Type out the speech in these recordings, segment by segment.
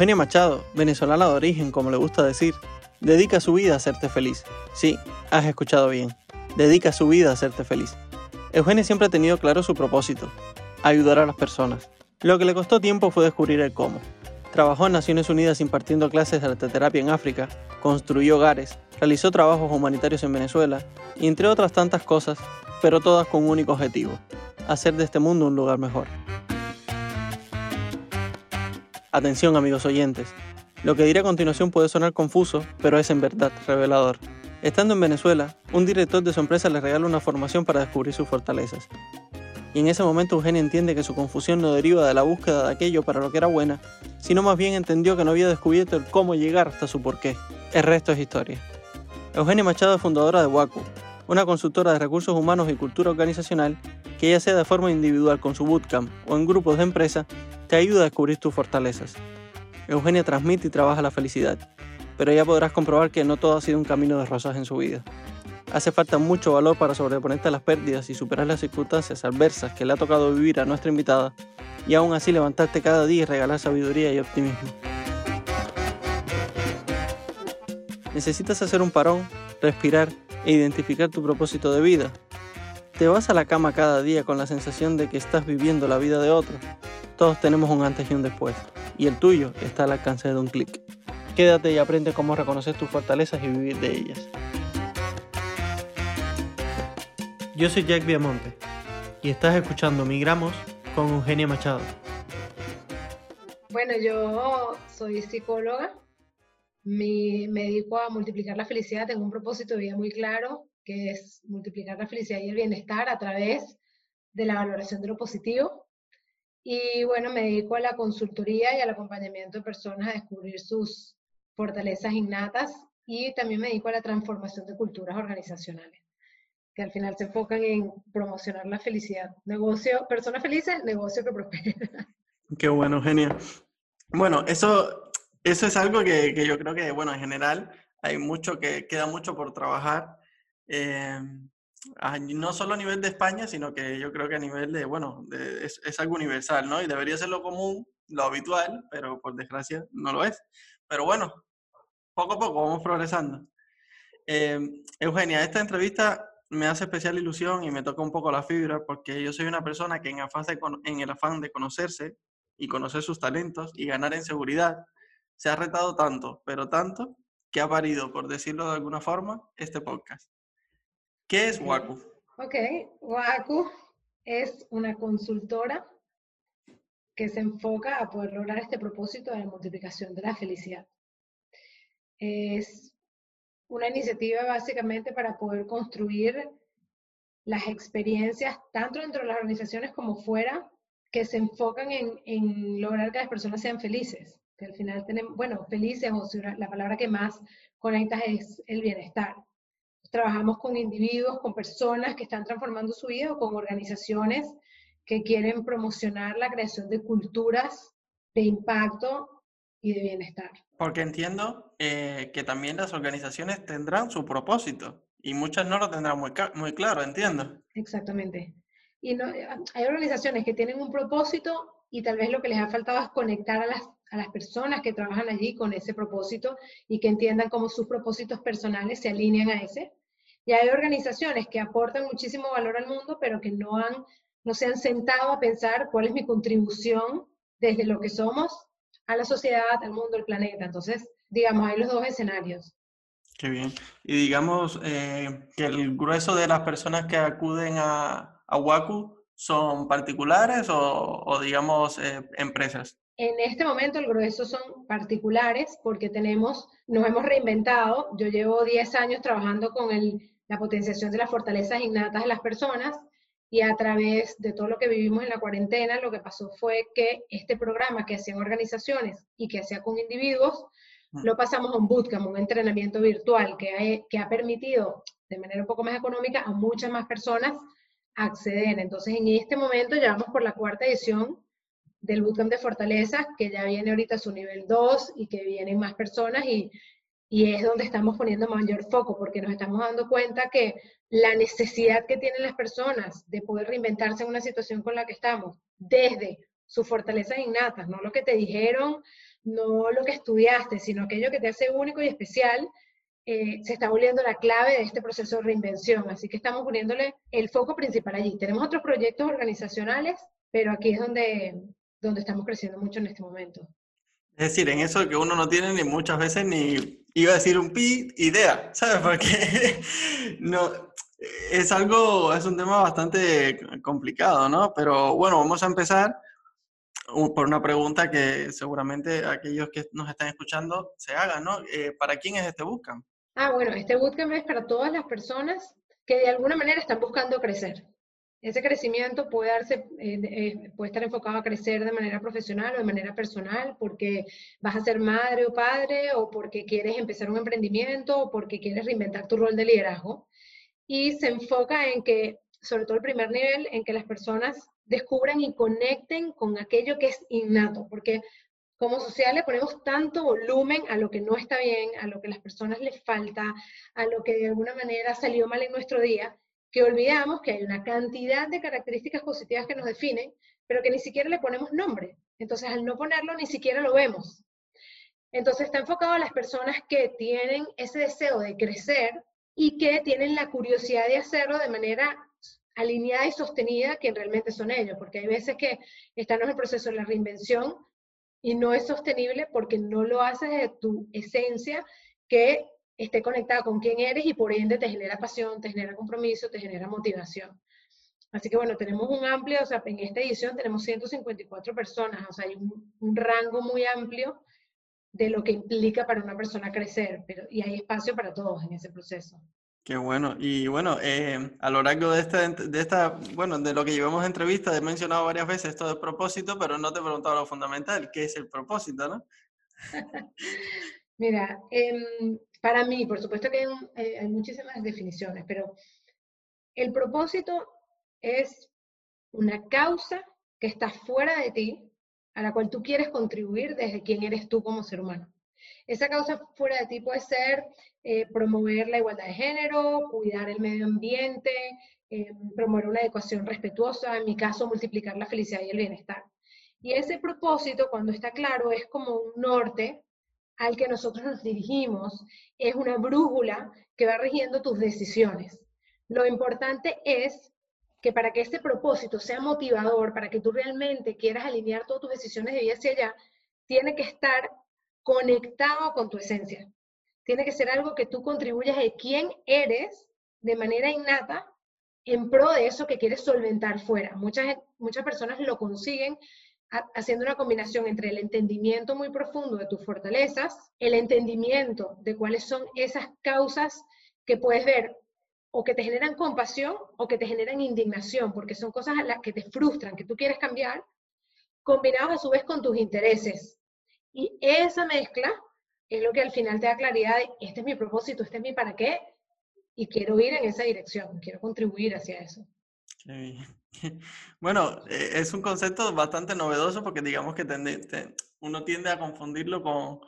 Eugenia Machado, venezolana de origen, como le gusta decir, dedica su vida a hacerte feliz. Sí, has escuchado bien. Dedica su vida a hacerte feliz. Eugenia siempre ha tenido claro su propósito, ayudar a las personas. Lo que le costó tiempo fue descubrir el cómo. Trabajó en Naciones Unidas impartiendo clases de arteterapia en África, construyó hogares, realizó trabajos humanitarios en Venezuela y entre otras tantas cosas, pero todas con un único objetivo, hacer de este mundo un lugar mejor. Atención amigos oyentes, lo que diré a continuación puede sonar confuso, pero es en verdad revelador. Estando en Venezuela, un director de su empresa le regala una formación para descubrir sus fortalezas. Y en ese momento Eugenia entiende que su confusión no deriva de la búsqueda de aquello para lo que era buena, sino más bien entendió que no había descubierto el cómo llegar hasta su porqué. El resto es historia. Eugenia Machado es fundadora de WACU, una consultora de recursos humanos y cultura organizacional que ya sea de forma individual con su bootcamp o en grupos de empresa, te ayuda a descubrir tus fortalezas. Eugenia transmite y trabaja la felicidad, pero ya podrás comprobar que no todo ha sido un camino de rosas en su vida. Hace falta mucho valor para sobreponerte a las pérdidas y superar las circunstancias adversas que le ha tocado vivir a nuestra invitada y aún así levantarte cada día y regalar sabiduría y optimismo. Necesitas hacer un parón, respirar e identificar tu propósito de vida. Te vas a la cama cada día con la sensación de que estás viviendo la vida de otro todos tenemos un antes y un después, y el tuyo está al alcance de un clic. Quédate y aprende cómo reconocer tus fortalezas y vivir de ellas. Yo soy Jack Viamonte y estás escuchando Migramos con Eugenia Machado. Bueno, yo soy psicóloga, me, me dedico a multiplicar la felicidad, tengo un propósito de vida muy claro, que es multiplicar la felicidad y el bienestar a través de la valoración de lo positivo y bueno, me dedico a la consultoría y al acompañamiento de personas a descubrir sus fortalezas innatas y también me dedico a la transformación de culturas organizacionales, que al final se enfocan en promocionar la felicidad. Negocio, personas felices, negocio que prospera. Qué bueno, genial. Bueno, eso, eso es algo que, que, yo creo que, bueno, en general hay mucho que queda mucho por trabajar. Eh, no solo a nivel de España, sino que yo creo que a nivel de, bueno, es, algo universal, ¿no? Y debería ser lo común, lo habitual, pero por desgracia no lo es. Pero bueno, poco a poco vamos progresando. Eh, Eugenia, esta entrevista me hace especial ilusión y me toca un poco la fibra porque yo soy una persona que en, afán de, en el afán de conocerse y conocer sus talentos y ganar en seguridad, se ha retado tanto, pero tanto, que ha parido, por decirlo de alguna forma, este podcast. ¿Qué es WACU? Ok, WACU es una consultora que se enfoca a poder lograr este propósito de la multiplicación de la felicidad. Es una iniciativa básicamente para poder construir las experiencias, tanto dentro de las organizaciones como fuera, que se enfocan en, en lograr que las personas sean felices. Que al final tenemos, bueno, felices, o la palabra que más conecta es el bienestar. Trabajamos con individuos, con personas que están transformando su vida o con organizaciones que quieren promocionar la creación de culturas de impacto y de bienestar. Porque entiendo eh, que también las organizaciones tendrán su propósito y muchas no lo tendrán muy, muy claro, entiendo. Exactamente. Y no, hay organizaciones que tienen un propósito y tal vez lo que les ha faltado es conectar a las, a las personas que trabajan allí con ese propósito y que entiendan cómo sus propósitos personales se alinean a ese. Y hay organizaciones que aportan muchísimo valor al mundo, pero que no, han, no se han sentado a pensar cuál es mi contribución desde lo que somos a la sociedad, al mundo, al planeta. Entonces, digamos, hay los dos escenarios. Qué bien. Y digamos eh, que el grueso de las personas que acuden a, a WACU son particulares o, o digamos, eh, empresas. En este momento el grueso son particulares porque tenemos, nos hemos reinventado. Yo llevo 10 años trabajando con la potenciación de las fortalezas innatas de las personas y a través de todo lo que vivimos en la cuarentena, lo que pasó fue que este programa que hacían organizaciones y que hacía con individuos, mm. lo pasamos a un bootcamp, un entrenamiento virtual que que ha permitido de manera un poco más económica a muchas más personas acceder. Entonces, en este momento ya vamos por la cuarta edición del bootcamp de fortalezas, que ya viene ahorita su nivel 2 y que vienen más personas y, y es donde estamos poniendo mayor foco, porque nos estamos dando cuenta que la necesidad que tienen las personas de poder reinventarse en una situación con la que estamos, desde sus fortalezas innatas, no lo que te dijeron, no lo que estudiaste, sino aquello que te hace único y especial, eh, se está volviendo la clave de este proceso de reinvención. Así que estamos poniéndole el foco principal allí. Tenemos otros proyectos organizacionales, pero aquí es donde, donde estamos creciendo mucho en este momento. Es decir, en eso que uno no tiene ni muchas veces ni, iba a decir un pi, idea, ¿sabes? Porque no, es algo, es un tema bastante complicado, ¿no? Pero bueno, vamos a empezar por una pregunta que seguramente aquellos que nos están escuchando se hagan, ¿no? Eh, ¿Para quién es este bootcamp? Ah, bueno, este bootcamp es para todas las personas que de alguna manera están buscando crecer. Ese crecimiento puede, darse, eh, eh, puede estar enfocado a crecer de manera profesional o de manera personal, porque vas a ser madre o padre, o porque quieres empezar un emprendimiento, o porque quieres reinventar tu rol de liderazgo. Y se enfoca en que, sobre todo el primer nivel, en que las personas descubran y conecten con aquello que es innato, porque como sociedad le ponemos tanto volumen a lo que no está bien, a lo que a las personas les falta, a lo que de alguna manera salió mal en nuestro día, que olvidamos que hay una cantidad de características positivas que nos definen, pero que ni siquiera le ponemos nombre. Entonces, al no ponerlo, ni siquiera lo vemos. Entonces, está enfocado a las personas que tienen ese deseo de crecer y que tienen la curiosidad de hacerlo de manera alineada y sostenida, que realmente son ellos, porque hay veces que están en el proceso de la reinvención y no es sostenible porque no lo haces de tu esencia que esté conectada con quién eres y por ende te genera pasión, te genera compromiso, te genera motivación. Así que bueno, tenemos un amplio, o sea, en esta edición tenemos 154 personas, o sea, hay un, un rango muy amplio de lo que implica para una persona crecer, pero, y hay espacio para todos en ese proceso. Qué bueno. Y bueno, eh, a lo largo de, este, de esta, bueno, de lo que llevamos de entrevista, he mencionado varias veces esto de propósito, pero no te he preguntado lo fundamental, ¿qué es el propósito, no? Mira, em, para mí, por supuesto que eh, hay, muchísimas definiciones, pero el propósito es una causa que está fuera de ti, a la cual tú quieres contribuir desde quién eres tú como ser humano. Esa causa fuera de ti puede ser eh, promover la igualdad de género, cuidar el medio ambiente, eh, promover una educación respetuosa, en mi caso, multiplicar la felicidad y el bienestar. Y ese propósito, cuando está claro, es como un norte al que nosotros nos dirigimos, es una brújula que va rigiendo tus decisiones. Lo importante es que para que este propósito sea motivador, para que tú realmente quieras alinear todas tus decisiones de vida hacia allá, tiene que estar conectado con tu esencia. Tiene que ser algo que tú contribuyas de quién eres de manera innata en pro de eso que quieres solventar fuera. Muchas, muchas personas lo consiguen haciendo una combinación entre el entendimiento muy profundo de tus fortalezas, el entendimiento de cuáles son esas causas que puedes ver o que te generan compasión o que te generan indignación, porque son cosas a las que te frustran, que tú quieres cambiar, combinados a su vez con tus intereses. Y esa mezcla es lo que al final te da claridad de, este es mi propósito, este es mi para qué, y quiero ir en esa dirección, quiero contribuir hacia eso. Bueno, e, es un concepto bastante novedoso porque digamos que uno tiende a confundirlo con,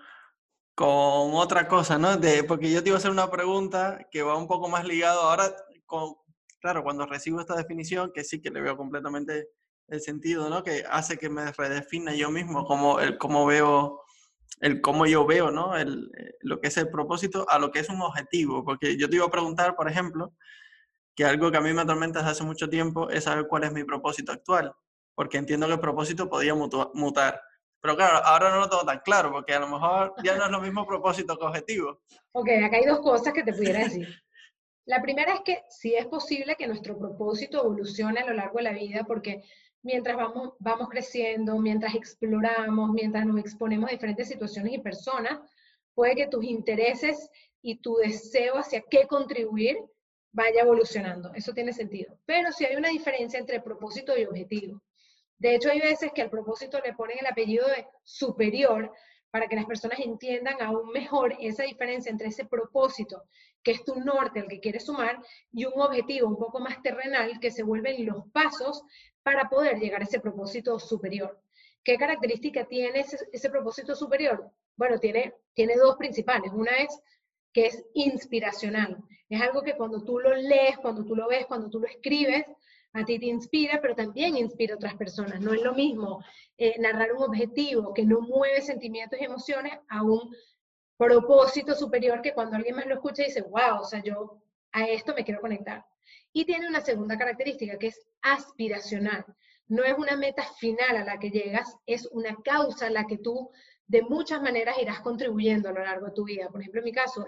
con otra cosa, ¿no? De, porque yo te iba a hacer una pregunta que va un poco más ligado ahora con, claro, cuando recibo esta definición, que sí que le veo completamente el sentido, ¿no? Que hace que me redefina yo mismo como el cómo veo el cómo yo veo, ¿no? El, eh, lo que es el propósito a lo que es un objetivo. Porque yo te iba a preguntar, por ejemplo, que algo que a mí me atormenta desde hace mucho tiempo es saber cuál es mi propósito actual. Porque entiendo que el propósito podía mutar. Pero claro, ahora no lo tengo tan claro, porque a lo mejor ya no es lo mismo propósito que objetivo. Ok, acá hay dos cosas que te pudiera decir. La primera es que sí es posible que nuestro propósito evolucione a lo largo de la vida, porque mientras vamos, vamos creciendo, mientras exploramos, mientras nos exponemos a diferentes situaciones y personas, puede que tus intereses y tu deseo hacia qué contribuir vaya evolucionando. Eso tiene sentido. Pero sí hay una diferencia entre propósito y objetivo. De hecho, hay veces que al propósito le ponen el apellido de superior para que las personas entiendan aún mejor esa diferencia entre ese propósito, que es tu norte al que quieres sumar, y un objetivo un poco más terrenal, que se vuelven los pasos para poder llegar a ese propósito superior. ¿Qué característica tiene ese, propósito superior? Bueno, tiene, tiene dos principales. Una es que es inspiracional. Es algo que cuando tú lo lees, cuando tú lo ves, cuando tú lo escribes, a ti te inspira, pero también inspira a otras personas. No es lo mismo eh, narrar un objetivo que no mueve sentimientos y emociones a un propósito superior que cuando alguien más lo escucha dice, wow, o sea, yo a esto me quiero conectar. Y tiene una segunda característica que es aspiracional. No es una meta final a la que llegas, es una causa a la que tú de muchas maneras irás contribuyendo a lo largo de tu vida. Por ejemplo, en mi caso,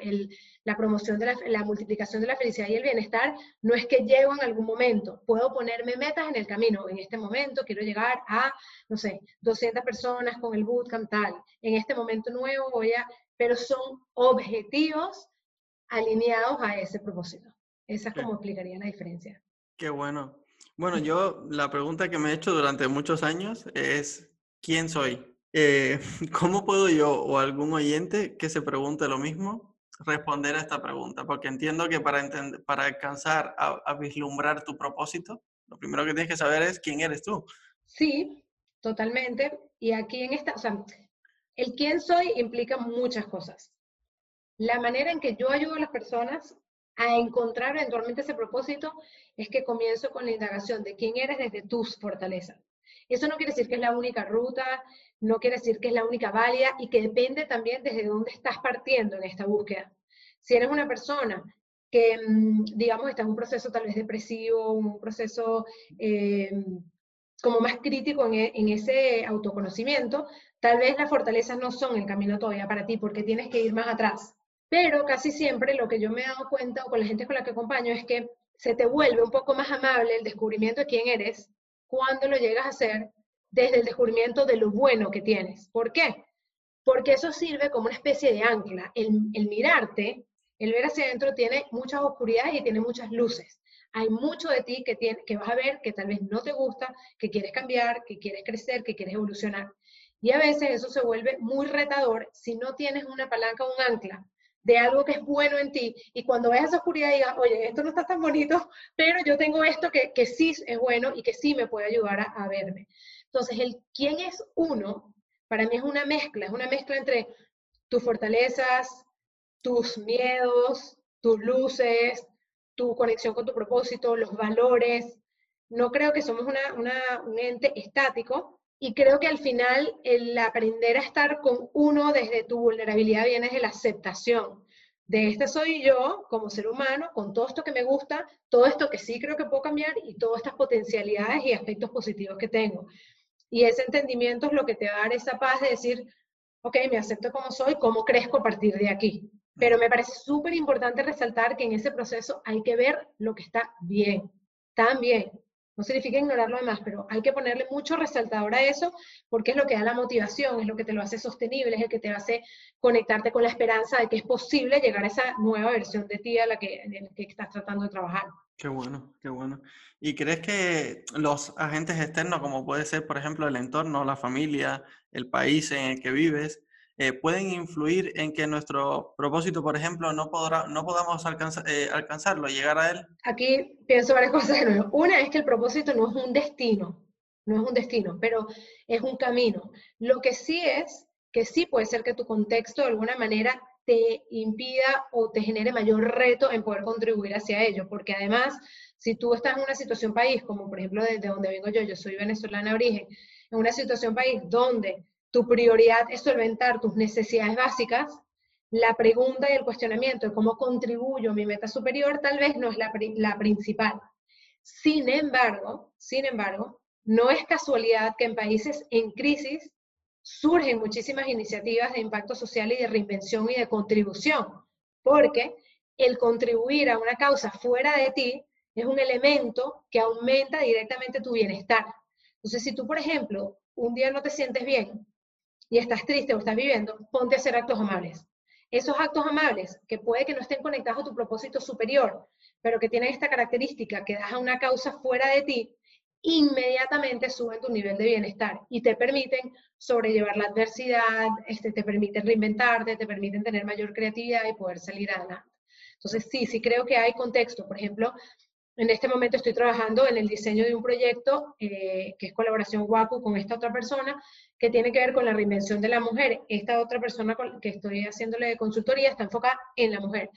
la promoción de la, multiplicación de la felicidad y el bienestar no es que llego en algún momento, puedo ponerme metas en el camino. En este momento quiero llegar a, no sé, 200 personas con el bootcamp tal. En este momento nuevo voy a, pero son objetivos alineados a ese propósito. Esa es como explicaría la diferencia. Qué bueno. Bueno, yo la pregunta que me he hecho durante muchos años es, ¿quién soy? Eh, ¿Cómo puedo yo o algún oyente que se pregunte lo mismo responder a esta pregunta? Porque entiendo que para, alcanzar a, vislumbrar tu propósito, lo primero que tienes que saber es quién eres tú. Sí, totalmente. Y aquí en esta, o sea, el quién soy implica muchas cosas. La manera en que yo ayudo a las personas a encontrar eventualmente ese propósito es que comienzo con la indagación de quién eres desde tus fortalezas. Eso no quiere decir que es la única ruta, no quiere decir que es la única válida y que depende también desde dónde estás partiendo en esta búsqueda. Si eres una persona que, mm, digamos, está en un proceso tal vez depresivo, un proceso eh, como más crítico en, en, ese autoconocimiento, tal vez las fortalezas no son el camino todavía para ti porque tienes que ir más atrás. Pero casi siempre lo que yo me he dado cuenta con la gente con la que acompaño es que se te vuelve un poco más amable el descubrimiento de quién eres cuando lo llegas a hacer desde el descubrimiento de lo bueno que tienes. ¿Por qué? Porque eso sirve como una especie de ancla. El, mirarte, el ver hacia adentro tiene muchas oscuridades y tiene muchas luces. Hay mucho de ti que, tiene, que vas a ver que tal vez no te gusta, que quieres cambiar, que quieres crecer, que quieres evolucionar. Y a veces eso se vuelve muy retador si no tienes una palanca o un ancla de algo que es bueno en ti, y cuando ves esa oscuridad digas, oye, esto no está tan bonito, pero yo tengo esto que, que sí es bueno y que sí me puede ayudar a, a verme. Entonces, el quién es uno, para mí es una mezcla, es una mezcla entre tus fortalezas, tus miedos, tus luces, tu conexión con tu propósito, los valores. No creo que somos una, un ente estático y creo que al final el aprender a estar con uno desde tu vulnerabilidad viene de la aceptación. De este soy yo como ser humano, con todo esto que me gusta, todo esto que sí creo que puedo cambiar y todas estas potencialidades y aspectos positivos que tengo. Y ese entendimiento es lo que te va a dar esa paz de decir, ok, me acepto como soy, cómo crezco a partir de aquí. Pero me parece súper importante resaltar que en ese proceso hay que ver lo que está bien, también. No significa ignorar lo demás, pero hay que ponerle mucho resaltador a eso porque es lo que da la motivación, es lo que te lo hace sostenible, es el que te hace conectarte con la esperanza de que es posible llegar a esa nueva versión de ti a la que, en la que estás tratando de trabajar. Qué bueno, qué bueno. ¿Y crees que los agentes externos, como puede ser, por ejemplo, el entorno, la familia, el país en el que vives, eh, pueden influir en que nuestro propósito, por ejemplo, no, podrá, no podamos eh, alcanzarlo, llegar a él? Aquí pienso varias cosas. Una es que el propósito no es un destino, no es un destino, pero es un camino. Lo que sí es que sí puede ser que tu contexto de alguna manera te impida o te genere mayor reto en poder contribuir hacia ello, porque además, si tú estás en una situación país, como por ejemplo desde donde vengo yo, yo soy venezolana de origen, en una situación país donde tu prioridad es solventar tus necesidades básicas, la pregunta y el cuestionamiento de cómo contribuyo a mi meta superior tal vez no es la, principal. Sin embargo, sin embargo, no es casualidad que en países en crisis surgen muchísimas iniciativas de impacto social y de reinvención y de contribución, porque el contribuir a una causa fuera de ti es un elemento que aumenta directamente tu bienestar. Entonces, si tú, por ejemplo, un día no te sientes bien y estás triste o estás viviendo, ponte a hacer actos amables. Esos actos amables, que puede que no estén conectados a tu propósito superior, pero que tienen esta característica que das a una causa fuera de ti, inmediatamente suben tu nivel de bienestar y te permiten sobrellevar la adversidad, este, te permiten reinventarte, te permiten tener mayor creatividad y poder salir adelante. Entonces, sí, sí creo que hay contexto. Por ejemplo, en este momento estoy trabajando en el diseño de un proyecto eh, que es colaboración WACU con esta otra persona que tiene que ver con la reinvención de la mujer. Esta otra persona que estoy haciéndole de consultoría está enfocada en la mujer.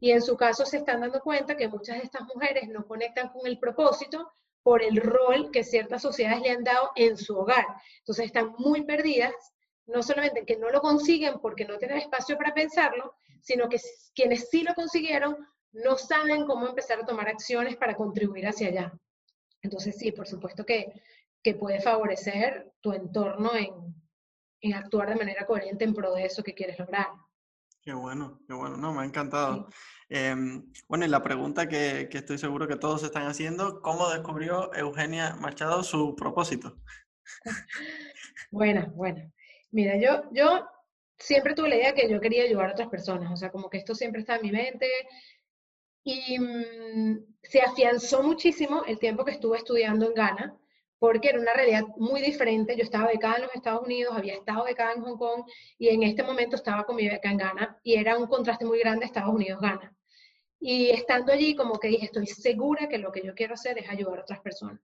Y en su caso se están dando cuenta que muchas de estas mujeres no conectan con el propósito por el rol que ciertas sociedades le han dado en su hogar. Entonces están muy perdidas, no solamente que no lo consiguen porque no tienen espacio para pensarlo, sino que quienes sí lo consiguieron no saben cómo empezar a tomar acciones para contribuir hacia allá. Entonces sí, por supuesto que, que puede favorecer tu entorno en, en actuar de manera coherente en pro de eso que quieres lograr. Qué bueno, qué bueno, no, me ha encantado. Em, bueno, y la pregunta que, que, estoy seguro que todos están haciendo, ¿cómo descubrió Eugenia Machado su propósito? Bueno, bueno. Mira, yo, yo siempre tuve la idea que yo quería ayudar a otras personas, o sea, como que esto siempre está en mi mente. Y mm, se afianzó muchísimo el tiempo que estuve estudiando en Ghana, porque era una realidad muy diferente. Yo estaba becada en los Estados Unidos, había estado becada en Hong Kong y en este momento estaba con mi beca en Ghana y era un contraste muy grande Estados Unidos-Ghana. Y estando allí, como que dije, estoy segura que lo que yo quiero hacer es ayudar a otras personas.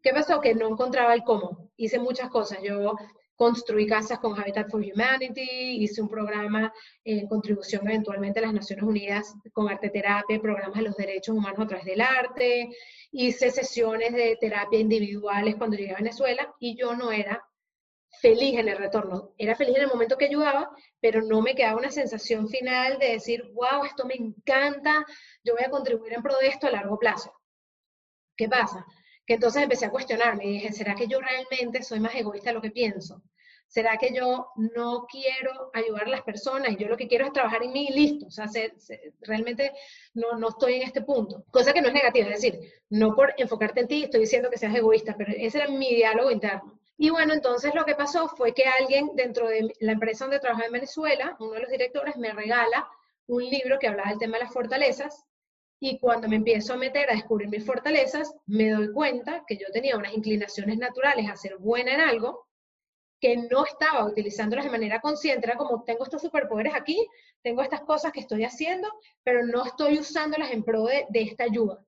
¿Qué pasó? Que no encontraba el cómo. Hice muchas cosas. Yo construí casas con Habitat for Humanity, hice un programa en contribución eventualmente a las Naciones Unidas con arte terapia, programas de los derechos humanos a través del arte, hice sesiones de terapia individuales cuando llegué a Venezuela y yo no era feliz en el retorno. Era feliz en el momento que ayudaba, pero no me quedaba una sensación final de decir, wow, esto me encanta, yo voy a contribuir en pro de esto a largo plazo. ¿Qué pasa? Que entonces empecé a cuestionarme y dije, ¿será que yo realmente soy más egoísta de lo que pienso? ¿Será que yo no quiero ayudar a las personas y yo lo que quiero es trabajar en mí y listo? O sea, realmente no, no estoy en este punto. Cosa que no es negativa, es decir, no por enfocarte en ti estoy diciendo que seas egoísta, pero ese era mi diálogo interno. Y bueno, entonces lo que pasó fue que alguien dentro de la empresa donde trabajaba en Venezuela, uno de los directores, me regala un libro que hablaba del tema de las fortalezas. Y cuando me empiezo a meter a descubrir mis fortalezas, me doy cuenta que yo tenía unas inclinaciones naturales a ser buena en algo, que no estaba utilizándolas de manera consciente. Era como, tengo estos superpoderes aquí, tengo estas cosas que estoy haciendo, pero no estoy usándolas en pro de, esta ayuda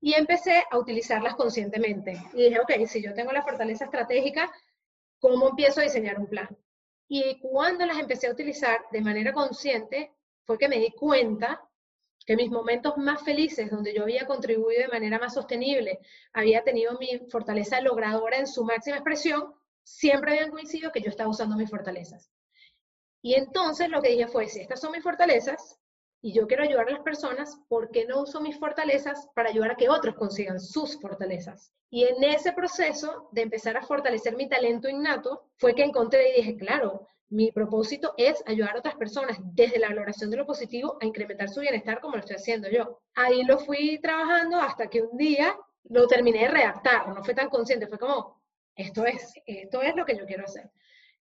y empecé a utilizarlas conscientemente. Y dije, ok, si yo tengo la fortaleza estratégica, ¿cómo empiezo a diseñar un plan? Y cuando las empecé a utilizar de manera consciente, fue que me di cuenta que mis momentos más felices, donde yo había contribuido de manera más sostenible, había tenido mi fortaleza logradora en su máxima expresión, siempre habían coincidido que yo estaba usando mis fortalezas. Y entonces lo que dije fue, si estas son mis fortalezas, y yo quiero ayudar a las personas, ¿por qué no uso mis fortalezas para ayudar a que otros consigan sus fortalezas? Y en ese proceso de empezar a fortalecer mi talento innato, fue que encontré y dije, claro, mi propósito es ayudar a otras personas desde la valoración de lo positivo a incrementar su bienestar como lo estoy haciendo yo. Ahí lo fui trabajando hasta que un día lo terminé de redactar, no fue tan consciente, fue como, esto es, esto es lo que yo quiero hacer.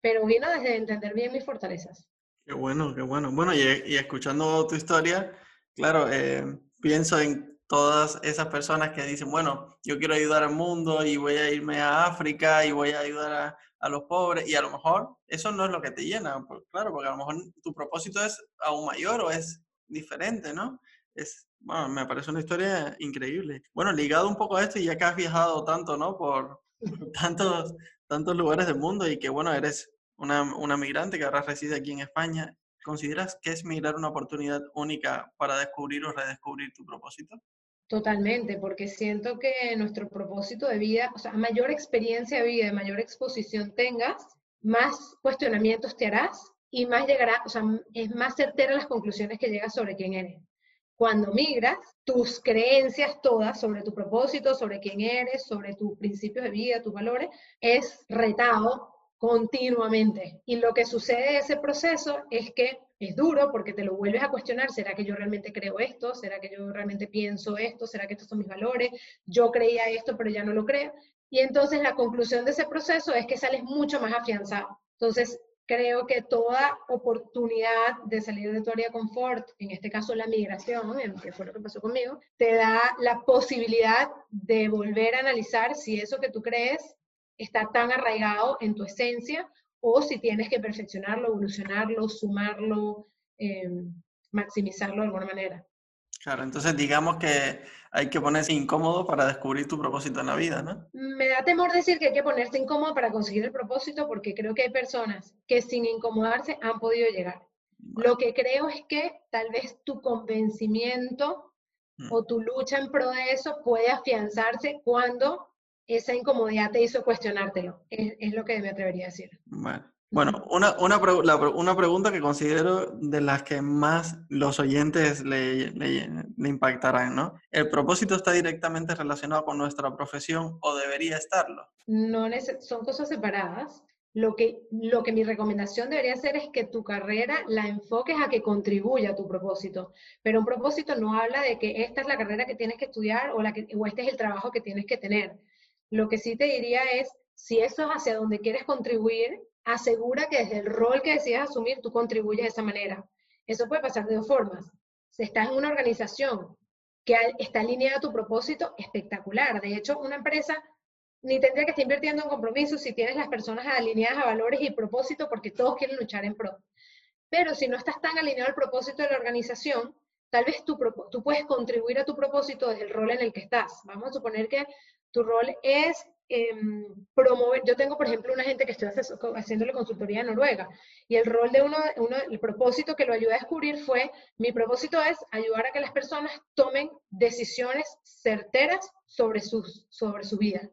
Pero vino desde entender bien mis fortalezas. Qué bueno, qué bueno. Bueno, y, escuchando tu historia, claro, eh, pienso en todas esas personas que dicen, bueno, yo quiero ayudar al mundo y voy a irme a África y voy a ayudar a, los pobres y a lo mejor eso no es lo que te llena, claro, porque a lo mejor tu propósito es aún mayor o es diferente, ¿no? Es, bueno, me parece una historia increíble. Bueno, ligado un poco a esto y ya que has viajado tanto, ¿no? Por tantos, tantos lugares del mundo y que, bueno, eres una, una migrante que ahora reside aquí en España, ¿consideras que es migrar una oportunidad única para descubrir o redescubrir tu propósito? Totalmente, porque siento que nuestro propósito de vida, o sea, mayor experiencia de vida, mayor exposición tengas, más cuestionamientos te harás y más llegará, o sea, es más certera las conclusiones que llegas sobre quién eres. Cuando migras, tus creencias todas sobre tu propósito, sobre quién eres, sobre tus principios de vida, tus valores, es retado continuamente. Y lo que sucede en ese proceso es que es duro porque te lo vuelves a cuestionar, ¿será que yo realmente creo esto? ¿Será que yo realmente pienso esto? ¿Será que estos son mis valores? Yo creía esto, pero ya no lo creo. Y entonces la conclusión de ese proceso es que sales mucho más afianzado. Entonces, creo que toda oportunidad de salir de tu área de confort, en este caso la migración, que fue lo que pasó conmigo, te da la posibilidad de volver a analizar si eso que tú crees está tan arraigado en tu esencia o si tienes que perfeccionarlo, evolucionarlo, sumarlo, eh, maximizarlo de alguna manera. Claro, entonces digamos que hay que ponerse incómodo para descubrir tu propósito en la vida, ¿no? Me da temor decir que hay que ponerse incómodo para conseguir el propósito porque creo que hay personas que sin incomodarse han podido llegar. Lo que creo es que tal vez tu convencimiento mm. o tu lucha en pro de eso puede afianzarse cuando esa incomodidad te hizo cuestionártelo. Es, es lo que me atrevería a decir. Bueno. Bueno, una, una, una, pregunta que considero de las que más los oyentes le, le, impactarán, ¿no? ¿El propósito está directamente relacionado con nuestra profesión o debería estarlo? No, son cosas separadas. Lo que, lo que mi recomendación debería ser es que tu carrera la enfoques a que contribuya a tu propósito. Pero un propósito no habla de que esta es la carrera que tienes que estudiar o, la que, o este es el trabajo que tienes que tener. Lo que sí te diría es, si eso es hacia donde quieres contribuir, asegura que desde el rol que decidas asumir tú contribuyes de esa manera. Eso puede pasar de dos formas. Si estás en una organización que está alineada a tu propósito, espectacular. De hecho, una empresa ni tendría que estar invirtiendo en compromisos si tienes las personas alineadas a valores y propósito porque todos quieren luchar en pro. Pero si no estás tan alineado al propósito de la organización, tal vez tú, tú puedes contribuir a tu propósito desde el rol en el que estás. Vamos a suponer que tu rol es Em, promover, yo tengo, por ejemplo, una gente que estoy haciéndole consultoría en Noruega y el rol de uno, uno, el propósito que lo ayudé a descubrir fue, mi propósito es ayudar a que las personas tomen decisiones certeras sobre, sus, sobre su vida.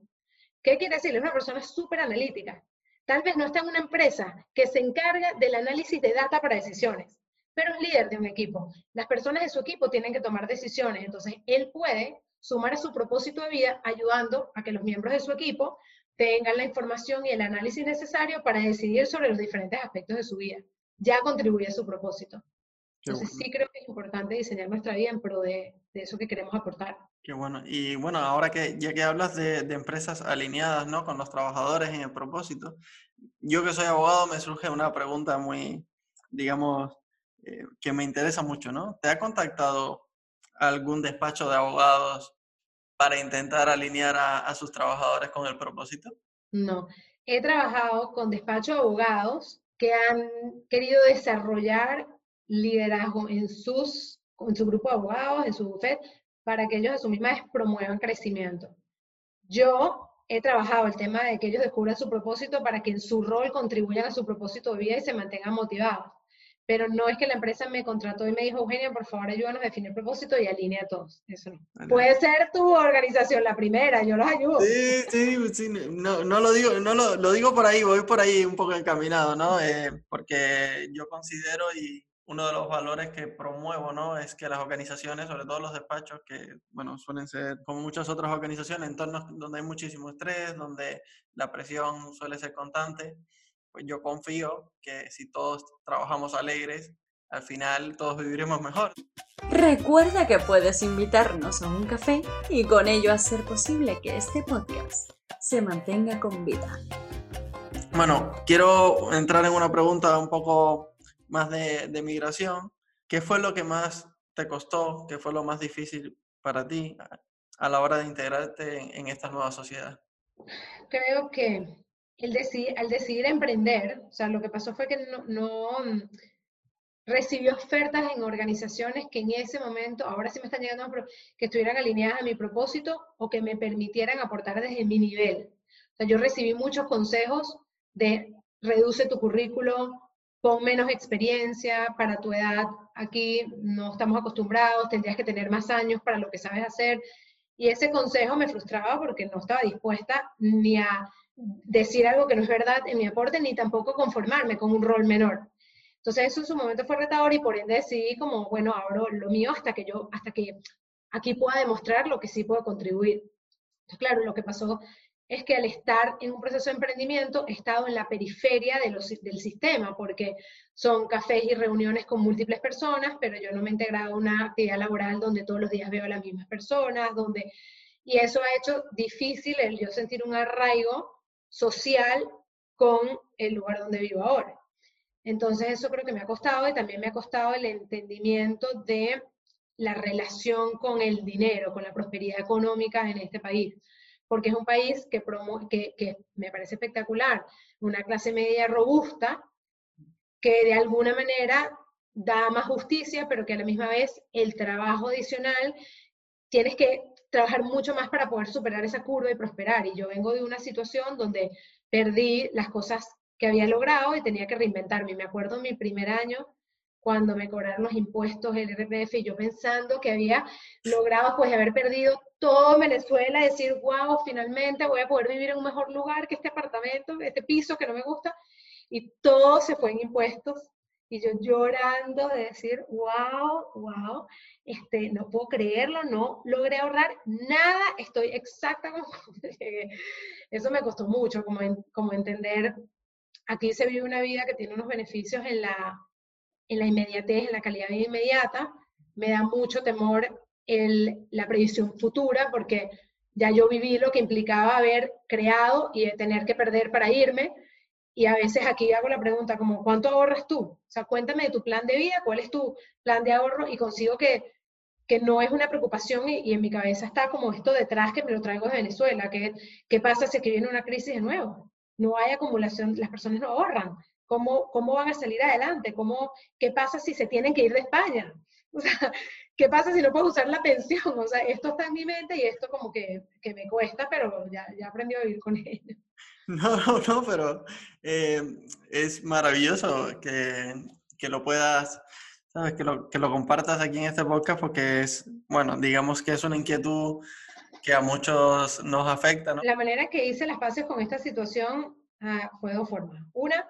¿Qué quiere decir? Es una persona súper analítica. Tal vez no está en una empresa que se encarga del análisis de data para decisiones, pero es líder de un equipo. Las personas de su equipo tienen que tomar decisiones, entonces él puede sumar a su propósito de vida ayudando a que los miembros de su equipo tengan la información y el análisis necesario para decidir sobre los diferentes aspectos de su vida. Ya contribuye a su propósito. Entonces sí creo que es importante diseñar nuestra vida en pro de, eso que queremos aportar. Qué bueno. Y bueno, ahora que ya que hablas de, empresas alineadas ¿no? con los trabajadores en el propósito, yo que soy abogado me surge una pregunta muy, digamos, eh, que me interesa mucho, ¿no? ¿Te ha contactado algún despacho de abogados para intentar alinear a, sus trabajadores con el propósito? No, he trabajado con despachos de abogados que han querido desarrollar liderazgo en, sus, en su grupo de abogados, en su bufete, para que ellos a su misma vez promuevan crecimiento. Yo he trabajado el tema de que ellos descubran su propósito para que en su rol contribuyan a su propósito de vida y se mantengan motivados pero no es que la empresa me contrató y me dijo, Eugenia, por favor, ayúdanos a definir el propósito y alinea a todos. Eso no. Puede ser tu organización la primera, yo los ayudo. Sí, sí, sí no, no lo digo, no lo, lo, digo por ahí, voy por ahí un poco encaminado, ¿no? Eh, porque yo considero y uno de los valores que promuevo, ¿no? Es que las organizaciones, sobre todo los despachos, que, bueno, suelen ser como muchas otras organizaciones, entornos donde hay muchísimo estrés, donde la presión suele ser constante, pues yo confío que si todos trabajamos alegres, al final todos viviremos mejor. Recuerda que puedes invitarnos a un café y con ello hacer posible que este podcast se mantenga con vida. Bueno, quiero entrar en una pregunta un poco más de, migración. ¿Qué fue lo que más te costó? ¿Qué fue lo más difícil para ti a la hora de integrarte en, en esta nueva sociedad? Creo que el decidir, al decidir emprender, o sea, lo que pasó fue que no, no mm, recibió ofertas en organizaciones que en ese momento, ahora sí me están llegando, que estuvieran alineadas a mi propósito o que me permitieran aportar desde mi nivel. O sea, yo recibí muchos consejos de reduce tu currículo, pon menos experiencia para tu edad, aquí no estamos acostumbrados, tendrías que tener más años para lo que sabes hacer. Y ese consejo me frustraba porque no estaba dispuesta ni a decir algo que no es verdad en mi aporte, ni tampoco conformarme con un rol menor. Entonces eso en su momento fue retador y por ende decidí como, bueno, abro lo mío hasta que yo, hasta que aquí pueda demostrar lo que sí puedo contribuir. Entonces, claro, lo que pasó es que al estar en un proceso de emprendimiento he estado en la periferia de los, del sistema, porque son cafés y reuniones con múltiples personas, pero yo no me he integrado a una actividad laboral donde todos los días veo a las mismas personas, donde, y eso ha hecho difícil el yo sentir un arraigo social con el lugar donde vivo ahora. Entonces eso creo que me ha costado y también me ha costado el entendimiento de la relación con el dinero, con la prosperidad económica en este país, porque es un país que, que, que me parece espectacular, una clase media robusta, que de alguna manera da más justicia, pero que a la misma vez el trabajo adicional tienes que trabajar mucho más para poder superar esa curva y prosperar. Y yo vengo de una situación donde perdí las cosas que había logrado y tenía que reinventarme. Me acuerdo mi primer año cuando me cobraron los impuestos, el RPF, y yo pensando que había logrado, pues, haber perdido todo Venezuela, decir, wow, finalmente voy a poder vivir en un mejor lugar que este apartamento, este piso que no me gusta, y todo se fue en impuestos, y yo llorando de decir, wow, wow, este, no puedo creerlo, no logré ahorrar nada, estoy exacta como Eso me costó mucho, como, como entender, aquí se vive una vida que tiene unos beneficios en la, en la inmediatez, en la calidad de vida inmediata, me da mucho temor el, la previsión futura, porque ya yo viví lo que implicaba haber creado y tener que perder para irme, y a veces aquí hago la pregunta como, ¿cuánto ahorras tú? O sea, cuéntame de tu plan de vida, cuál es tu plan de ahorro y consigo que, que no es una preocupación y, en mi cabeza está como esto detrás que me lo traigo de Venezuela, que qué pasa si aquí viene una crisis de nuevo. No hay acumulación, las personas no ahorran. ¿Cómo, cómo van a salir adelante? ¿Cómo, ¿Qué pasa si se tienen que ir de España? O sea, ¿qué pasa si no puedo usar la pensión? O sea, esto está en mi mente y esto como que, que me cuesta, pero ya, ya aprendí a vivir con ello. No, no, no, pero eh, es maravilloso que, que, lo puedas, ¿sabes? Que lo, que lo compartas aquí en este podcast porque es, bueno, digamos que es una inquietud que a muchos nos afecta. ¿no? La manera que hice las paces con esta situación ah, fue de dos formas. Una,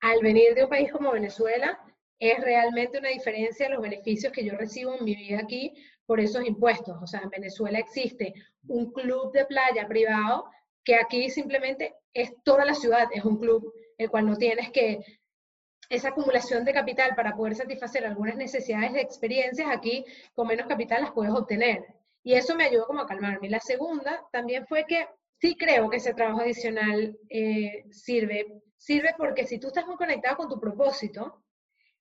al venir de un país como Venezuela, es realmente una diferencia los beneficios que yo recibo en mi vida aquí por esos impuestos. O sea, en Venezuela existe un club de playa privado que aquí simplemente es toda la ciudad, es un club el cual no tienes que esa acumulación de capital para poder satisfacer algunas necesidades de experiencias, aquí con menos capital las puedes obtener. Y eso me ayudó como a calmarme. La segunda también fue que sí creo que ese trabajo adicional eh, sirve. Sirve porque si tú estás muy conectado con tu propósito,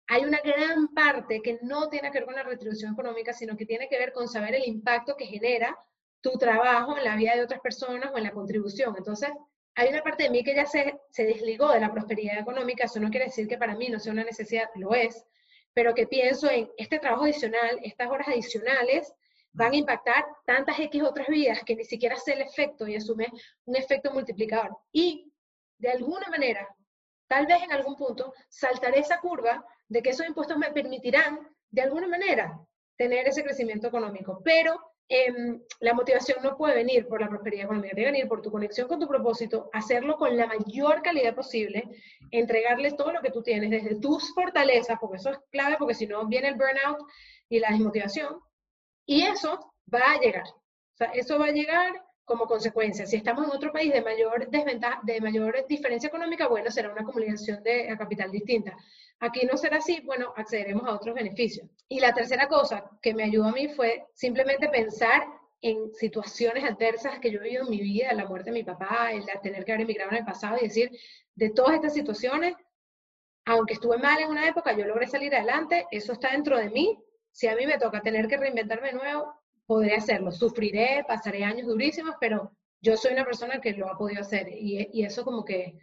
hay una gran parte que no tiene que ver con la retribución económica, sino que tiene que ver con saber el impacto que genera tu trabajo en la vida de otras personas o en la contribución. Entonces, hay una parte de mí que ya se, se desligó de la prosperidad económica, eso no quiere decir que para mí no sea una necesidad, lo es, pero que pienso en este trabajo adicional, estas horas adicionales, van a impactar tantas X otras vidas que ni siquiera sé el efecto y asume un efecto multiplicador. Y de alguna manera, tal vez en algún punto, saltaré esa curva de que esos impuestos me permitirán, de alguna manera, tener ese crecimiento económico. Pero Em, la motivación no puede venir por la prosperidad económica, debe venir por tu conexión con tu propósito, hacerlo con la mayor calidad posible, entregarles todo lo que tú tienes, desde tus fortalezas, porque eso es clave, porque si no viene el burnout y la desmotivación, y eso va a llegar. O sea, eso va a llegar como consecuencia. Si estamos en otro país de mayor desventaja, de mayor diferencia económica, bueno, será una acumulación de capital distinta. Aquí no será así, bueno, accederemos a otros beneficios. Y la tercera cosa que me ayudó a mí fue simplemente pensar en situaciones adversas que yo he vivido en mi vida, la muerte de mi papá, el tener que haber emigrado en el pasado y decir, de todas estas situaciones, aunque estuve mal en una época, yo logré salir adelante, eso está dentro de mí. Si a mí me toca tener que reinventarme de nuevo, podré hacerlo. Sufriré, pasaré años durísimos, pero yo soy una persona que lo ha podido hacer y, y eso como que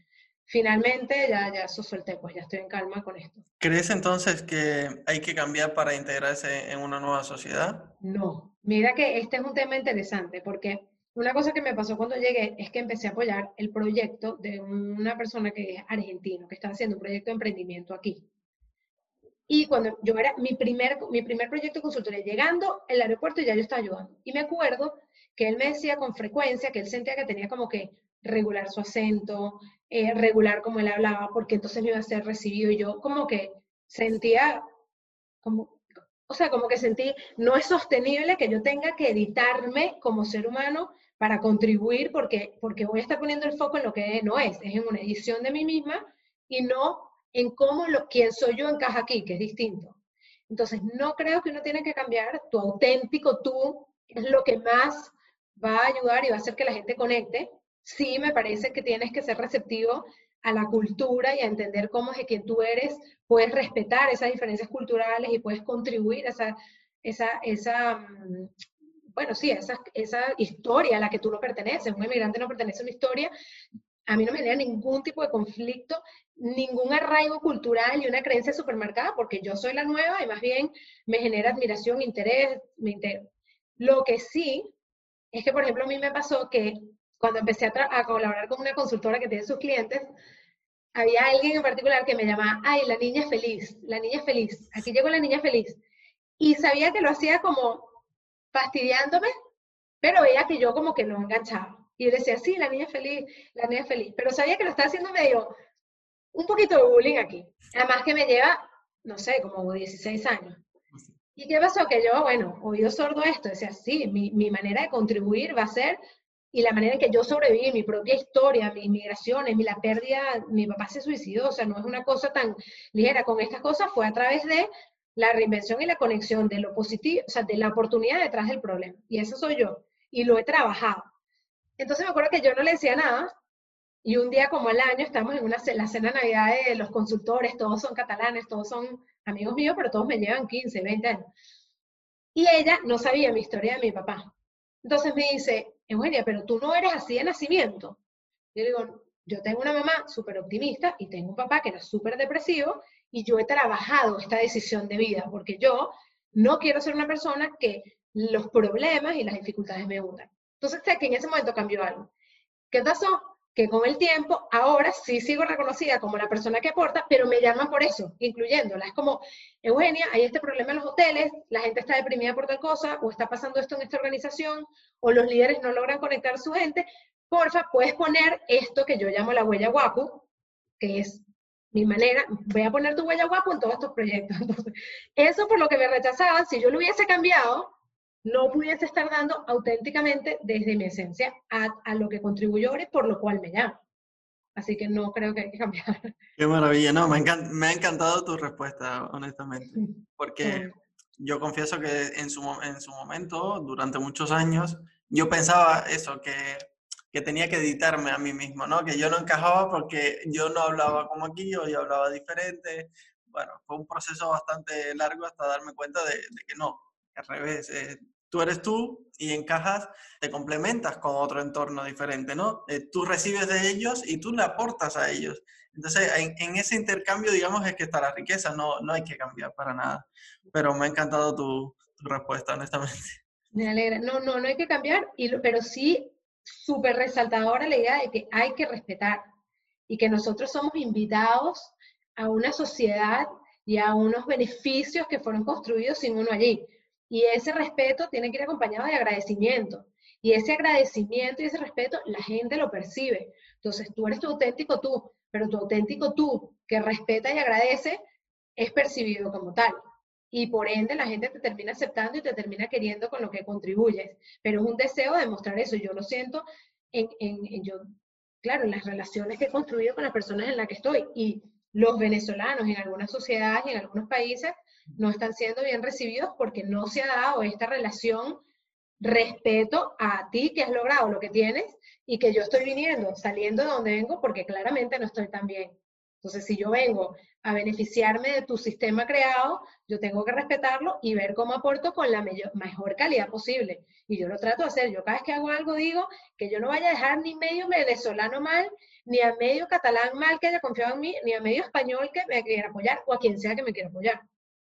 finalmente ya, ya eso solté, pues ya estoy en calma con esto. ¿Crees entonces que hay que cambiar para integrarse en una nueva sociedad? No, mira que este es un tema interesante porque una cosa que me pasó cuando llegué es que empecé a apoyar el proyecto de una persona que es argentino, que está haciendo un proyecto de emprendimiento aquí. Y cuando yo era mi primer, mi primer proyecto de consultoría, llegando al aeropuerto ya yo estaba ayudando. Y me acuerdo que él me decía con frecuencia que él sentía que tenía como que regular su acento, eh, regular como él hablaba, porque entonces me iba a ser recibido y yo como que sentía, como, o sea, como que sentí, no es sostenible que yo tenga que editarme como ser humano para contribuir porque, porque voy a estar poniendo el foco en lo que no es, es en una edición de mí misma y no en cómo lo, quién soy yo encaja aquí, que es distinto. Entonces, no creo que uno tiene que cambiar, tu auténtico tú es lo que más va a ayudar y va a hacer que la gente conecte, sí me parece que tienes que ser receptivo a la cultura y a entender cómo es que quien tú eres, puedes respetar esas diferencias culturales y puedes contribuir a esa, esa, esa mm, bueno, sí, esa, esa historia a la que tú no perteneces. Un inmigrante no pertenece a una historia. A mí no me genera ningún tipo de conflicto, ningún arraigo cultural y una creencia supermercada, porque yo soy la nueva y más bien me genera admiración, interés, me inter... Lo que sí es que, por ejemplo, a mí me pasó que cuando empecé a, colaborar con una consultora que tiene sus clientes, había alguien en particular que me llamaba, ay, la niña feliz, la niña feliz, aquí llegó la niña feliz. Y sabía que lo hacía como fastidiándome, pero veía que yo como que no enganchaba. Y él decía, sí, la niña feliz, la niña feliz. Pero sabía que lo estaba haciendo medio, un poquito de bullying aquí. Además que me lleva, no sé, como 16 años. ¿Y qué pasó? Que yo, bueno, oído sordo esto, decía, sí, mi, mi manera de contribuir va a ser y la manera en que yo sobreviví, mi propia historia, mis migraciones, mi, la pérdida, mi papá se suicidó, o sea, no es una cosa tan ligera. Con estas cosas fue a través de la reinvención y la conexión de lo positivo, o sea, de la oportunidad detrás del problema. Y eso soy yo. Y lo he trabajado. Entonces me acuerdo que yo no le decía nada. Y un día como al año estamos en una, la cena de Navidad de los consultores, todos son catalanes, todos son amigos míos, pero todos me llevan 15, 20 años. Y ella no sabía mi historia de mi papá. Entonces me dice, Eugenia, pero tú no eres así de nacimiento. Yo digo, yo tengo una mamá súper optimista y tengo un papá que era súper depresivo y yo he trabajado esta decisión de vida porque yo no quiero ser una persona que los problemas y las dificultades me hundan. Entonces sé que en ese momento cambió algo. ¿Qué pasó? Que con el tiempo, ahora sí sigo reconocida como la persona que aporta, pero me llaman por eso, incluyéndola. Es como, Eugenia, hay este problema en los hoteles, la gente está deprimida por tal cosa, o está pasando esto en esta organización, o los líderes no logran conectar a su gente, porfa, puedes poner esto que yo llamo la huella guapo, que es mi manera, voy a poner tu huella guapo en todos estos proyectos. Entonces, eso por lo que me rechazaban, si yo lo hubiese cambiado, no pudiese estar dando auténticamente desde mi esencia a, a lo que contribuyo ahora y por lo cual me llamo. Así que no creo que hay que cambiar. Qué maravilla, no, me, me ha encantado tu respuesta, honestamente, porque yo confieso que en su, en su momento, durante muchos años, yo pensaba eso, que, que, tenía que editarme a mí mismo, ¿no? Que yo no encajaba porque yo no hablaba como aquí o yo hablaba diferente. Bueno, fue un proceso bastante largo hasta darme cuenta de, que no, al revés, eh, tú eres tú y encajas, te complementas con otro entorno diferente, ¿no? Eh, tú recibes de ellos y tú le aportas a ellos. Entonces, en, ese intercambio, digamos, es que está la riqueza, no, no hay que cambiar para nada. Pero me ha encantado tu, respuesta, honestamente. Me alegra. No, no, no hay que cambiar, y, pero sí súper resaltadora la idea de que hay que respetar y que nosotros somos invitados a una sociedad y a unos beneficios que fueron construidos sin uno allí. Y ese respeto tiene que ir acompañado de agradecimiento. Y ese agradecimiento y ese respeto la gente lo percibe. Entonces tú eres tu auténtico tú, pero tu auténtico tú que respeta y agradece es percibido como tal. Y por ende la gente te termina aceptando y te termina queriendo con lo que contribuyes. Pero es un deseo de mostrar eso. Yo lo siento en, en, yo, claro, en las relaciones que he construido con las personas en las que estoy. Y los venezolanos en algunas sociedades y en algunos países no están siendo bien recibidos porque no se ha dado esta relación respeto a ti que has logrado lo que tienes y que yo estoy viniendo, saliendo de donde vengo porque claramente no estoy tan bien. Entonces, si yo vengo a beneficiarme de tu sistema creado, yo tengo que respetarlo y ver cómo aporto con la mejor calidad posible. Y yo lo trato de hacer. Yo cada vez que hago algo digo que yo no vaya a dejar ni medio venezolano mal, ni a medio catalán mal que haya confiado en mí, ni a medio español que me quiera apoyar o a quien sea que me quiera apoyar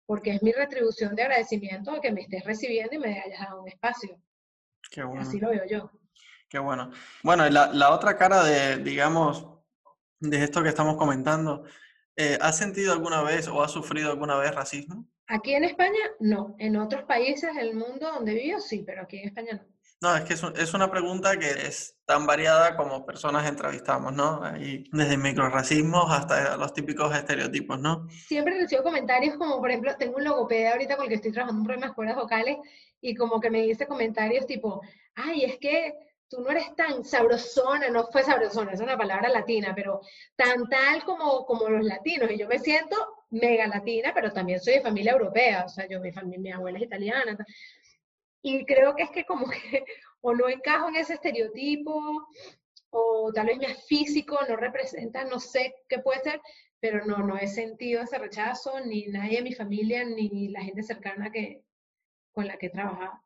porque es mi retribución de agradecimiento de que me estés recibiendo y me hayas dado un espacio. Qué bueno. Así lo veo yo. Qué bueno. Bueno, la, la otra cara de, digamos, de esto que estamos comentando, eh, ¿has sentido alguna vez o has sufrido alguna vez racismo? Aquí en España no. En otros países del mundo donde vivo sí, pero aquí en España no. No, es que es, una pregunta que es tan variada como personas entrevistamos, ¿no? desde microracismos hasta los típicos estereotipos, ¿no? Siempre recibo comentarios como, por ejemplo, tengo un logopeda ahorita con el que estoy trabajando un problema de cuerdas vocales y como que me dice comentarios tipo, ay, es que tú no eres tan sabrosona, no fue sabrosona, es una palabra latina, pero tan tal como, como los latinos. Y yo me siento mega latina, pero también soy de familia europea, o sea, yo, mi, familia, mi abuela es italiana. Y creo que es que como que o no encajo en ese estereotipo, o tal vez mi físico no representa, no sé qué puede ser, pero no, no he sentido ese rechazo, ni nadie de mi familia, ni la gente cercana que, con la que he trabajado.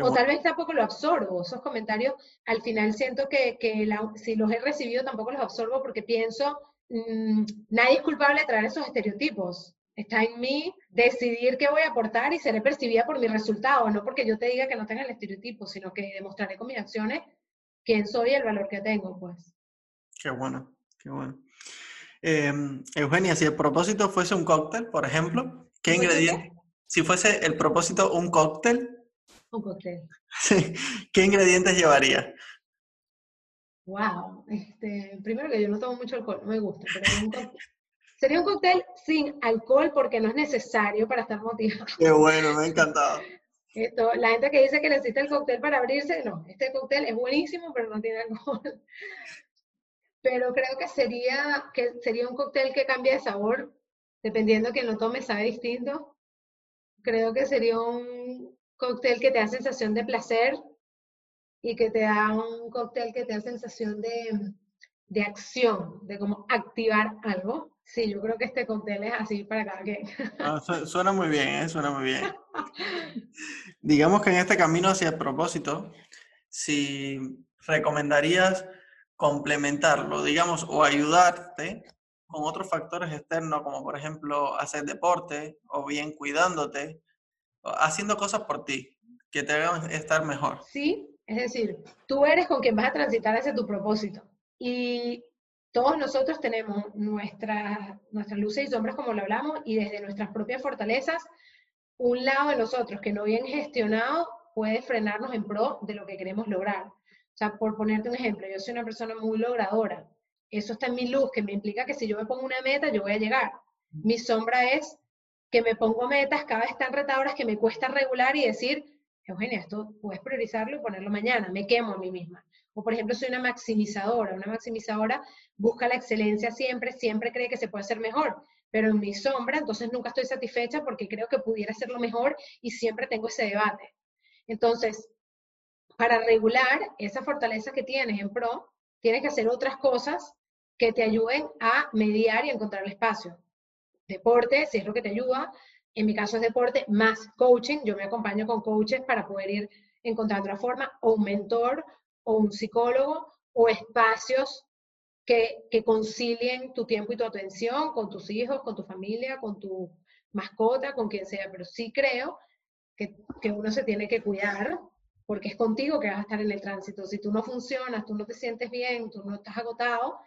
o tal vez tampoco lo absorbo, esos comentarios, al final siento que, que si los he recibido tampoco los absorbo porque pienso, mmm, nadie es culpable de traer esos estereotipos. Está en mí decidir qué voy a aportar y seré percibida por mi resultado, no porque yo te diga que no tenga el estereotipo, sino que demostraré con mis acciones quién soy y el valor que tengo, pues. Qué bueno, qué bueno. Em, Eugenia, si el propósito fuese un cóctel, por ejemplo, ¿qué ingrediente? Si fuese el propósito un cóctel. Un cóctel. ¿Qué ingredientes llevaría? Wow, este, primero que yo no tomo mucho alcohol, no me gusta, pero sería un cóctel sin alcohol porque no es necesario para estar motivado. Qué bueno, me ha encantado. Esto, la gente que dice que necesita el cóctel para abrirse, no, este cóctel es buenísimo, pero no tiene alcohol. Pero creo que sería, que sería un cóctel que cambia de sabor, dependiendo de quien lo tome, sabe distinto. Creo que sería un cóctel que te da sensación de placer y que te da un cóctel que te da sensación de, de acción, de como activar algo. Sí, yo creo que este cóctel es así para cada quien. Ah, suena muy bien, ¿eh? suena muy bien. Digamos que en este camino hacia el propósito, si recomendarías complementarlo, digamos, o ayudarte con otros factores externos, como por ejemplo hacer deporte, o bien cuidándote, haciendo cosas por ti, que te hagan estar mejor. Sí, es decir, tú eres con quien vas a transitar hacia tu propósito. Y todos nosotros tenemos nuestras, luces y sombras, como lo hablamos, y desde nuestras propias fortalezas, un lado de nosotros que no bien gestionado puede frenarnos en pro de lo que queremos lograr. O sea, por ponerte un ejemplo, yo soy una persona muy logradora. Eso está en mi luz, que me implica que si yo me pongo una meta, yo voy a llegar. Mi sombra es que me pongo metas cada vez tan retadoras que me cuesta regular y decir, Eugenia, esto puedes priorizarlo y ponerlo mañana, me quemo a mí misma. O por ejemplo, soy una maximizadora. Una maximizadora busca la excelencia siempre, siempre cree que se puede hacer mejor. Pero en mi sombra, entonces nunca estoy satisfecha porque creo que pudiera hacerlo mejor y siempre tengo ese debate. Entonces, para regular esa fortaleza que tienes en pro, tienes que hacer otras cosas que te ayuden a mediar y encontrar el espacio. Deporte, si es lo que te ayuda. En mi caso es deporte más coaching. Yo me acompaño con coaches para poder ir encontrando otra forma, o un mentor, o un psicólogo o espacios que, concilien tu tiempo y tu atención con tus hijos, con tu familia, con tu mascota, con quien sea. Pero sí creo que, que uno se tiene que cuidar porque es contigo que vas a estar en el tránsito. Si tú no funcionas, tú no te sientes bien, tú no estás agotado,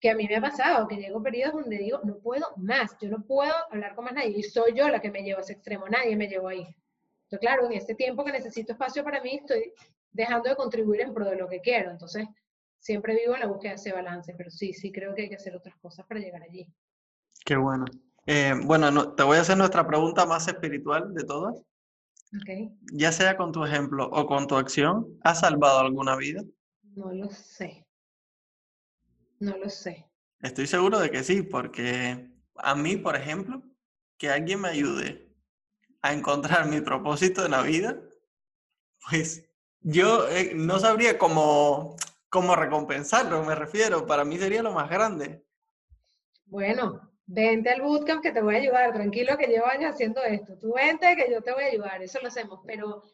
que a mí me ha pasado, que llego periodos donde digo, no puedo más, yo no puedo hablar con más nadie, y soy yo la que me llevo a ese extremo, nadie me llevó ahí. Entonces, claro, en este tiempo que necesito espacio para mí, estoy dejando de contribuir en pro de lo que quiero. Entonces, siempre vivo en la búsqueda de ese balance, pero sí, sí creo que hay que hacer otras cosas para llegar allí. Qué bueno. Eh, bueno, te voy a hacer nuestra pregunta más espiritual de todas. Okay. Ya sea con tu ejemplo o con tu acción, ¿has salvado alguna vida? No lo sé. No lo sé. Estoy seguro de que sí, porque a mí, por ejemplo, que alguien me ayude a encontrar mi propósito en la vida, pues yo eh, no sabría cómo, cómo recompensarlo, me refiero. Para mí sería lo más grande. Bueno, vente al bootcamp que te voy a ayudar. Tranquilo que llevo años haciendo esto. Tú vente que yo te voy a ayudar. Eso lo hacemos. Pero,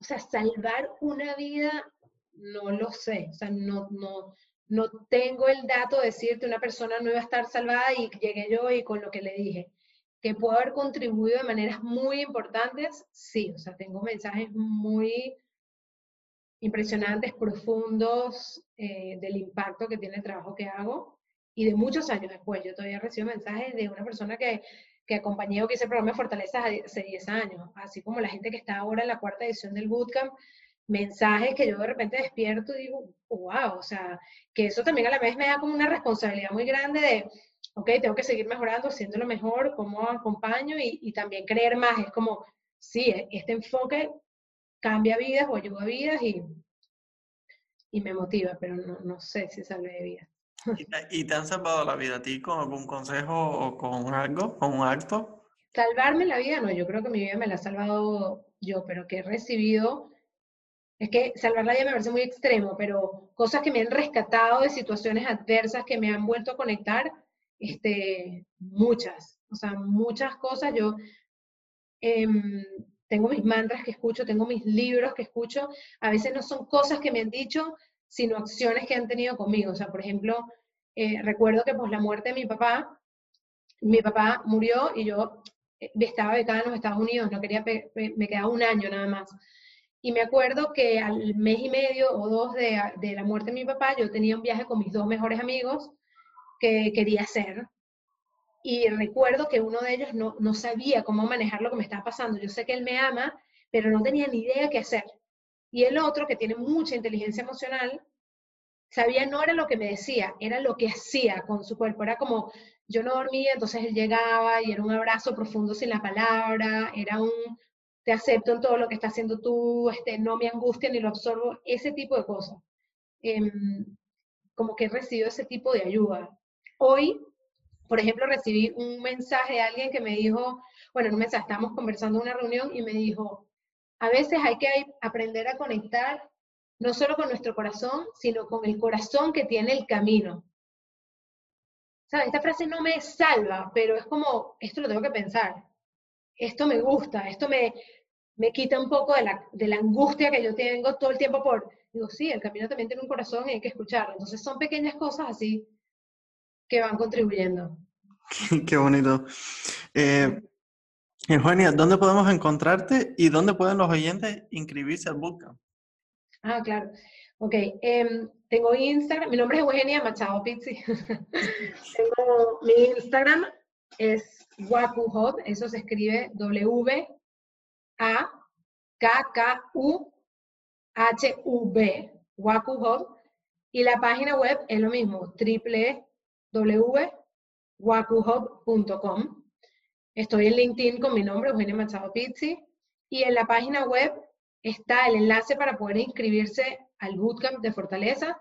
o sea, salvar una vida, no lo sé. O sea, no, no, no tengo el dato de decirte una persona no iba a estar salvada y llegué yo y con lo que le dije que puedo haber contribuido de maneras muy importantes, sí, o sea, tengo mensajes muy impresionantes, profundos eh, del impacto que tiene el trabajo que hago y de muchos años después. Yo todavía recibo mensajes de una persona que, que acompañé o que hice el programa de Fortaleza hace 10 años, así como la gente que está ahora en la cuarta edición del Bootcamp, mensajes que yo de repente despierto y digo, wow, o sea, que eso también a la vez me da como una responsabilidad muy grande de, ok, tengo que seguir mejorando, lo mejor, cómo acompaño y, y también creer más. Es como, sí, este enfoque cambia vidas o ayuda vidas y, y me motiva, pero no, no sé si salve de vida. ¿Y te, han salvado la vida a ti con algún consejo o con algo, con un acto? Salvarme la vida, no, yo creo que mi vida me la ha salvado yo, pero que he recibido, es que salvar la vida me parece muy extremo, pero cosas que me han rescatado de situaciones adversas que me han vuelto a conectar, este, muchas, o sea, muchas cosas. Yo eh, tengo mis mantras que escucho, tengo mis libros que escucho, a veces no son cosas que me han dicho, sino acciones que han tenido conmigo. O sea, por ejemplo, eh, recuerdo que por la muerte de mi papá, mi papá murió y yo eh, estaba becada en los Estados Unidos, no quería, me quedaba un año nada más. Y me acuerdo que al mes y medio o dos de, de la muerte de mi papá, yo tenía un viaje con mis dos mejores amigos que quería hacer. Y recuerdo que uno de ellos no, no sabía cómo manejar lo que me estaba pasando. Yo sé que él me ama, pero no tenía ni idea qué hacer. Y el otro, que tiene mucha inteligencia emocional, sabía no era lo que me decía, era lo que hacía con su cuerpo. Era como, yo no dormía, entonces él llegaba y era un abrazo profundo sin la palabra, era un, te acepto en todo lo que estás haciendo tú, este, no me angustia ni lo absorbo, ese tipo de cosas. Em, como que he recibido ese tipo de ayuda. Hoy, por ejemplo, recibí un mensaje de alguien que me dijo, bueno, en un mensaje, estábamos conversando en una reunión y me dijo, a veces hay que aprender a conectar no solo con nuestro corazón, sino con el corazón que tiene el camino. ¿Sabes? Esta frase no me salva, pero es como, esto lo tengo que pensar. Esto me gusta, esto me, me quita un poco de la, de la angustia que yo tengo todo el tiempo por, digo, sí, el camino también tiene un corazón y hay que escucharlo. Entonces son pequeñas cosas así que van contribuyendo. Qué bonito. Eh, Eugenia, ¿dónde podemos encontrarte y dónde pueden los oyentes inscribirse al bootcamp? Ah, claro. Ok, em, tengo Instagram, mi nombre es Eugenia Machado Pizzi. tengo mi Instagram, es WakuHub, eso se escribe W A K K U H U B, WakuHub, y la página web es lo mismo, www.wakuhub.com. Estoy en LinkedIn con mi nombre, Eugenia Machado Pizzi, y en la página web está el enlace para poder inscribirse al bootcamp de Fortaleza.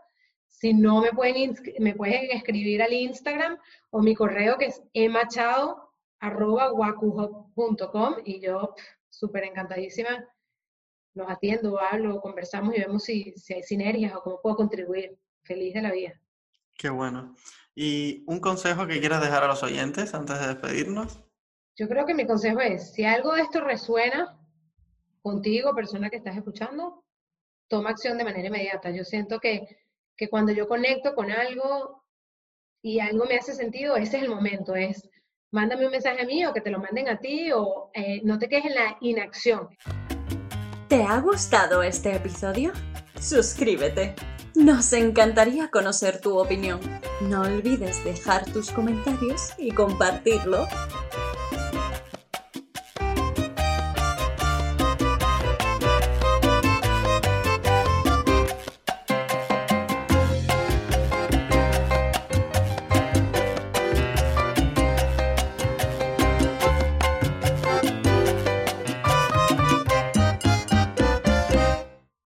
Si no, me pueden, me pueden escribir al Instagram o mi correo que es emachado.wakuhub.com y yo súper encantadísima los atiendo, hablo, conversamos y vemos si, si hay sinergias o cómo puedo contribuir. Feliz de la vida. Qué bueno. ¿Y un consejo que quieras dejar a los oyentes antes de despedirnos? Yo creo que mi consejo es, si algo de esto resuena contigo, persona que estás escuchando, toma acción de manera inmediata. Yo siento que, que cuando yo conecto con algo y algo me hace sentido, ese es el momento, es mándame un mensaje a mí o que te lo manden a ti o eh, no te quedes en la inacción. ¿Te ha gustado este episodio? Suscríbete. Nos encantaría conocer tu opinión. No olvides dejar tus comentarios y compartirlo